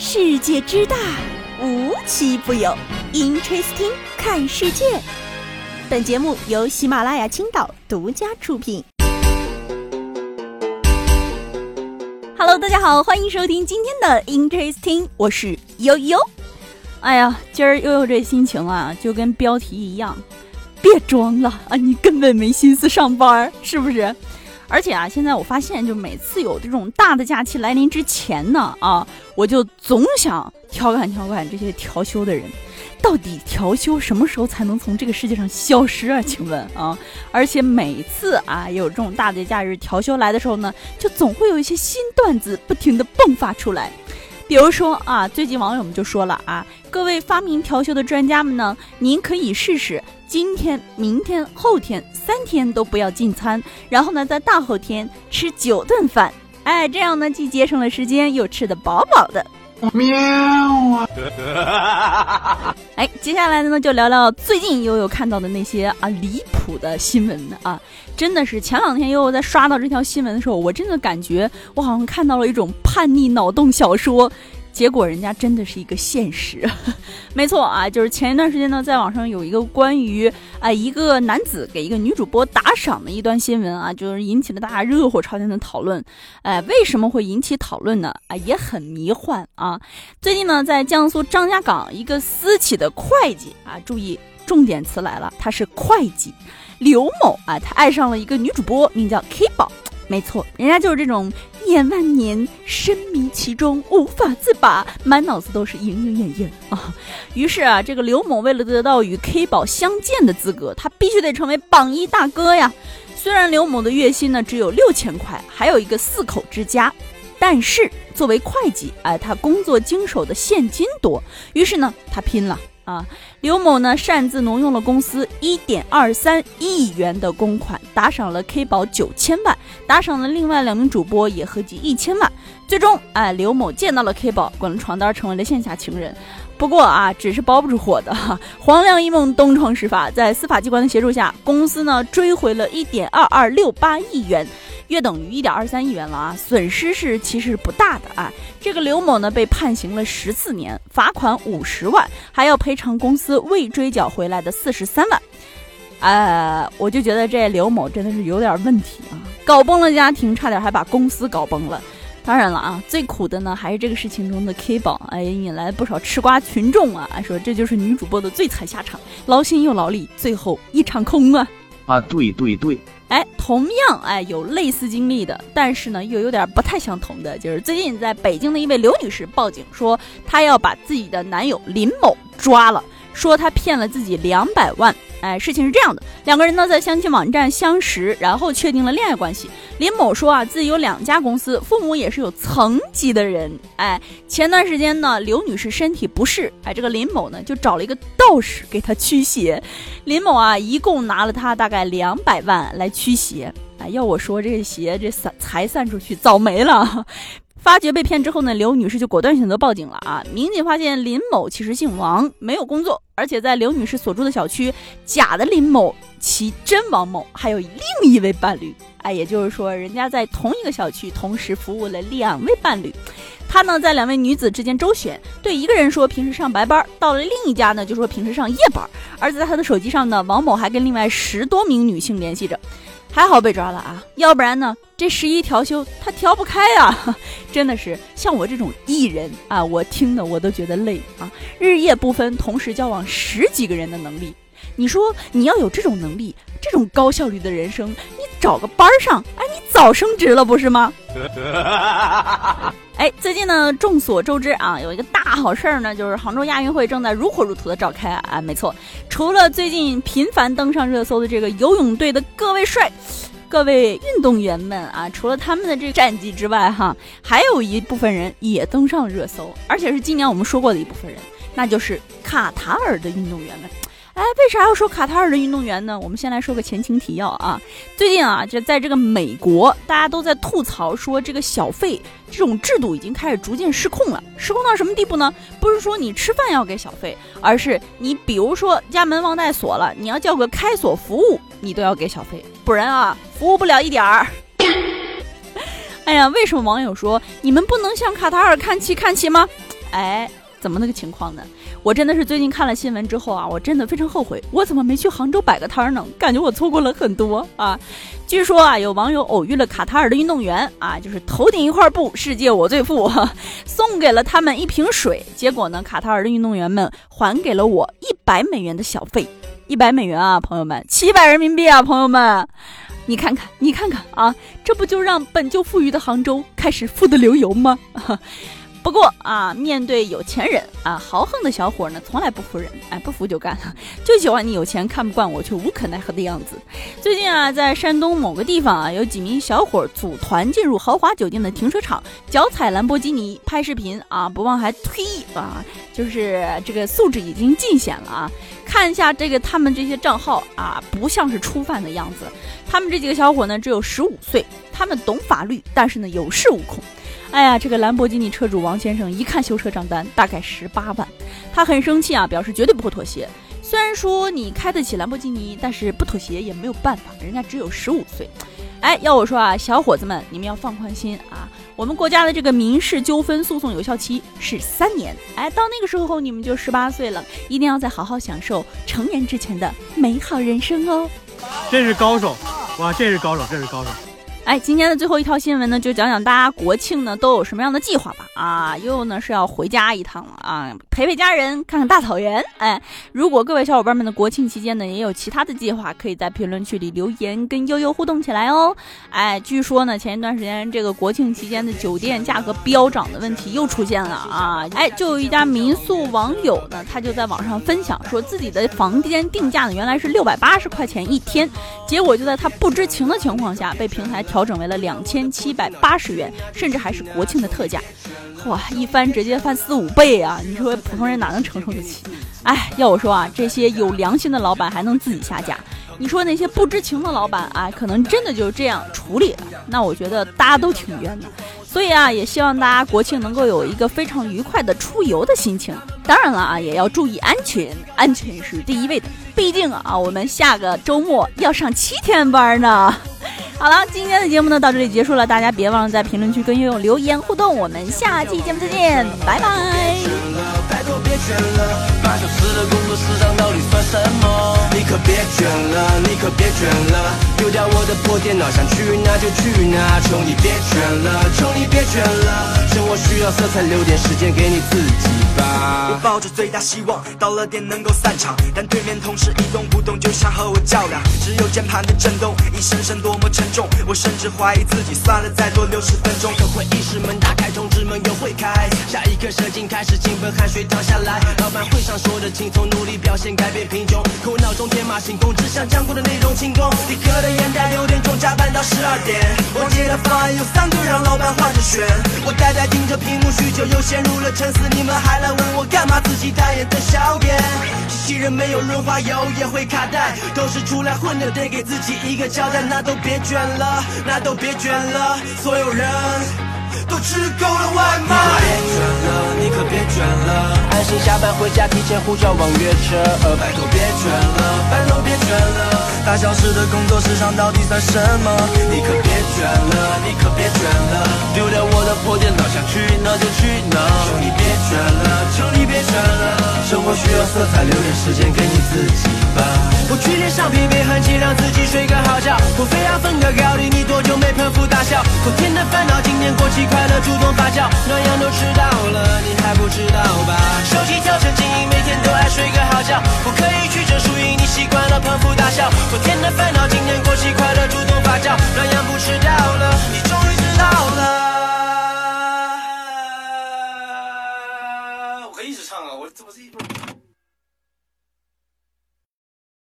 世界之大，无奇不有。Interesting，看世界。本节目由喜马拉雅青岛独家出品。Hello，大家好，欢迎收听今天的 Interesting，我是悠悠。哎呀，今儿悠悠这心情啊，就跟标题一样，别装了啊，你根本没心思上班，是不是？而且啊，现在我发现，就每次有这种大的假期来临之前呢，啊，我就总想调侃调侃这些调休的人，到底调休什么时候才能从这个世界上消失啊？请问啊，而且每次啊有这种大的假日调休来的时候呢，就总会有一些新段子不停的迸发出来。比如说啊，最近网友们就说了啊，各位发明调休的专家们呢，您可以试试今天、明天、后天三天都不要进餐，然后呢，在大后天吃九顿饭，哎，这样呢既节省了时间，又吃得饱饱的。喵啊！哎，接下来呢就聊聊最近悠悠看到的那些啊离谱的新闻啊，真的是前两天悠悠在刷到这条新闻的时候，我真的感觉我好像看到了一种叛逆脑洞小说。结果人家真的是一个现实，没错啊，就是前一段时间呢，在网上有一个关于啊一个男子给一个女主播打赏的一段新闻啊，就是引起了大家热火朝天的讨论。哎，为什么会引起讨论呢？啊，也很迷幻啊。最近呢，在江苏张家港一个私企的会计啊，注意重点词来了，他是会计刘某啊，他爱上了一个女主播，名叫 K 宝。没错，人家就是这种念万年，深迷其中，无法自拔，满脑子都是莺莺燕燕啊。于是啊，这个刘某为了得到与 K 宝相见的资格，他必须得成为榜一大哥呀。虽然刘某的月薪呢只有六千块，还有一个四口之家，但是作为会计，哎，他工作经手的现金多，于是呢，他拼了。啊，刘某呢擅自挪用了公司一点二三亿元的公款，打赏了 K 宝九千万，打赏了另外两名主播也合计一千万。最终，哎，刘某见到了 K 宝，滚了床单，成为了线下情人。不过啊，纸是包不住火的，黄粱一梦东窗事发，在司法机关的协助下，公司呢追回了一点二二六八亿元。约等于一点二三亿元了啊，损失是其实不大的啊。这个刘某呢被判刑了十四年，罚款五十万，还要赔偿公司未追缴回来的四十三万。呃，我就觉得这刘某真的是有点问题啊，搞崩了家庭，差点还把公司搞崩了。当然了啊，最苦的呢还是这个事情中的 K 宝，哎，引来不少吃瓜群众啊，说这就是女主播的最惨下场，劳心又劳力，最后一场空啊。啊，对对对。哎，同样哎有类似经历的，但是呢又有点不太相同的，就是最近在北京的一位刘女士报警说，她要把自己的男友林某抓了。说他骗了自己两百万，哎，事情是这样的，两个人呢在相亲网站相识，然后确定了恋爱关系。林某说啊，自己有两家公司，父母也是有层级的人，哎，前段时间呢，刘女士身体不适，哎，这个林某呢就找了一个道士给她驱邪。林某啊，一共拿了他大概两百万来驱邪，哎，要我说这邪这散才散出去早没了。发觉被骗之后呢，刘女士就果断选择报警了啊！民警发现林某其实姓王，没有工作，而且在刘女士所住的小区，假的林某其真王某还有另一位伴侣，哎，也就是说，人家在同一个小区同时服务了两位伴侣。他呢，在两位女子之间周旋，对一个人说平时上白班，到了另一家呢，就说平时上夜班。而在他的手机上呢，王某还跟另外十多名女性联系着。还好被抓了啊，要不然呢，这十一调休他调不开啊！真的是像我这种艺人啊，我听的我都觉得累啊，日夜不分，同时交往十几个人的能力，你说你要有这种能力，这种高效率的人生，你找个班儿上，哎，你早升职了不是吗？哎，最近呢，众所周知啊，有一个大好事儿呢，就是杭州亚运会正在如火如荼的召开啊。没错，除了最近频繁登上热搜的这个游泳队的各位帅、各位运动员们啊，除了他们的这个战绩之外，哈，还有一部分人也登上热搜，而且是今年我们说过的一部分人，那就是卡塔尔的运动员们。哎，为啥要说卡塔尔的运动员呢？我们先来说个前情提要啊。最近啊，就在这个美国，大家都在吐槽说，这个小费这种制度已经开始逐渐失控了。失控到什么地步呢？不是说你吃饭要给小费，而是你比如说家门忘带锁了，你要叫个开锁服务，你都要给小费，不然啊，服务不了一点儿。哎呀，为什么网友说你们不能向卡塔尔看齐看齐吗？哎。怎么那个情况呢？我真的是最近看了新闻之后啊，我真的非常后悔，我怎么没去杭州摆个摊儿呢？感觉我错过了很多啊。据说啊，有网友偶遇了卡塔尔的运动员啊，就是头顶一块布，世界我最富，送给了他们一瓶水。结果呢，卡塔尔的运动员们还给了我一百美元的小费，一百美元啊，朋友们，七百人民币啊，朋友们，你看看，你看看啊，这不就让本就富裕的杭州开始富得流油吗？不过啊，面对有钱人啊，豪横的小伙呢，从来不服人，哎，不服就干，就喜欢你有钱看不惯我却无可奈何的样子。最近啊，在山东某个地方啊，有几名小伙组团进入豪华酒店的停车场，脚踩兰博基尼拍视频啊，不忘还推啊，就是这个素质已经尽显了啊。看一下这个他们这些账号啊，不像是初犯的样子。他们这几个小伙呢，只有十五岁，他们懂法律，但是呢，有恃无恐。哎呀，这个兰博基尼车主王先生一看修车账单，大概十八万，他很生气啊，表示绝对不会妥协。虽然说你开得起兰博基尼，但是不妥协也没有办法，人家只有十五岁。哎，要我说啊，小伙子们，你们要放宽心啊，我们国家的这个民事纠纷诉讼有效期是三年。哎，到那个时候你们就十八岁了，一定要再好好享受成年之前的美好人生哦。这是高手，哇，这是高手，这是高手。哎，今天的最后一条新闻呢，就讲讲大家国庆呢都有什么样的计划吧。啊，悠悠呢是要回家一趟了啊，陪陪家人，看看大草原。哎，如果各位小伙伴们的国庆期间呢也有其他的计划，可以在评论区里留言跟悠悠互动起来哦。哎，据说呢前一段时间这个国庆期间的酒店价格飙涨的问题又出现了啊。哎，就有一家民宿网友呢，他就在网上分享说自己的房间定价呢原来是六百八十块钱一天，结果就在他不知情的情况下被平台调。调整为了两千七百八十元，甚至还是国庆的特价，哇，一翻直接翻四五倍啊！你说普通人哪能承受得起？哎，要我说啊，这些有良心的老板还能自己下架，你说那些不知情的老板啊，可能真的就这样处理了，那我觉得大家都挺冤的。所以啊，也希望大家国庆能够有一个非常愉快的出游的心情。当然了啊，也要注意安全，安全是第一位的。毕竟啊，我们下个周末要上七天班呢。好了，今天的节目呢到这里结束了，大家别忘了在评论区跟悠悠留言互动，我们下期节目再见，拜拜。你可别卷了，你可别卷了，丢掉我的破电脑，想去哪就去哪。求你别卷了，求你别卷了，生活需要色彩，留点时间给你自己我抱着最大希望，到了点能够散场，但对面同事一动不动，就想和我较量。只有键盘的震动，一声声多么沉重。我甚至怀疑自己，算了，再多六十分钟。可会议室门打开，通知门又会开。下一刻，射精开始，兴奋汗水淌下来。老板会上说的轻松，努力表现，改变贫穷。可我脑中天马行空，只想将过的内容清空。立刻的眼袋，六点钟加班到十二点。我接的方案有三个，让老板换着选。我呆呆盯着屏幕，许久又陷入了沉思。你们还来问我干嘛？自己代言的小编。机器人没有润滑油也会卡带，都是出来混的，得给自己一个交代。那都别卷。了，那都别卷了，所有人都吃够了外卖。别卷了，你可别卷了，安心下班回家，提前呼叫网约车。拜托别卷了，拜托别卷了，大小时的工作时长到底算什么？你可别卷了，你可别卷了，丢掉我的破电脑，想去哪就去哪。求你别卷了，活需要色彩，留点时间给你自己吧。不去脸上疲惫痕迹，让自己睡个好觉。不非要分个高低，你多久没捧腹大笑？昨天的烦恼，今天过期快乐，主动发酵。暖阳都迟到了，你还不知道吧？手机调成静音，每天都爱睡个好觉。不可以曲折输赢，你习惯了捧腹大笑。昨天的烦恼，今天过期快乐，主动发酵。暖阳不迟到了，你つぼしい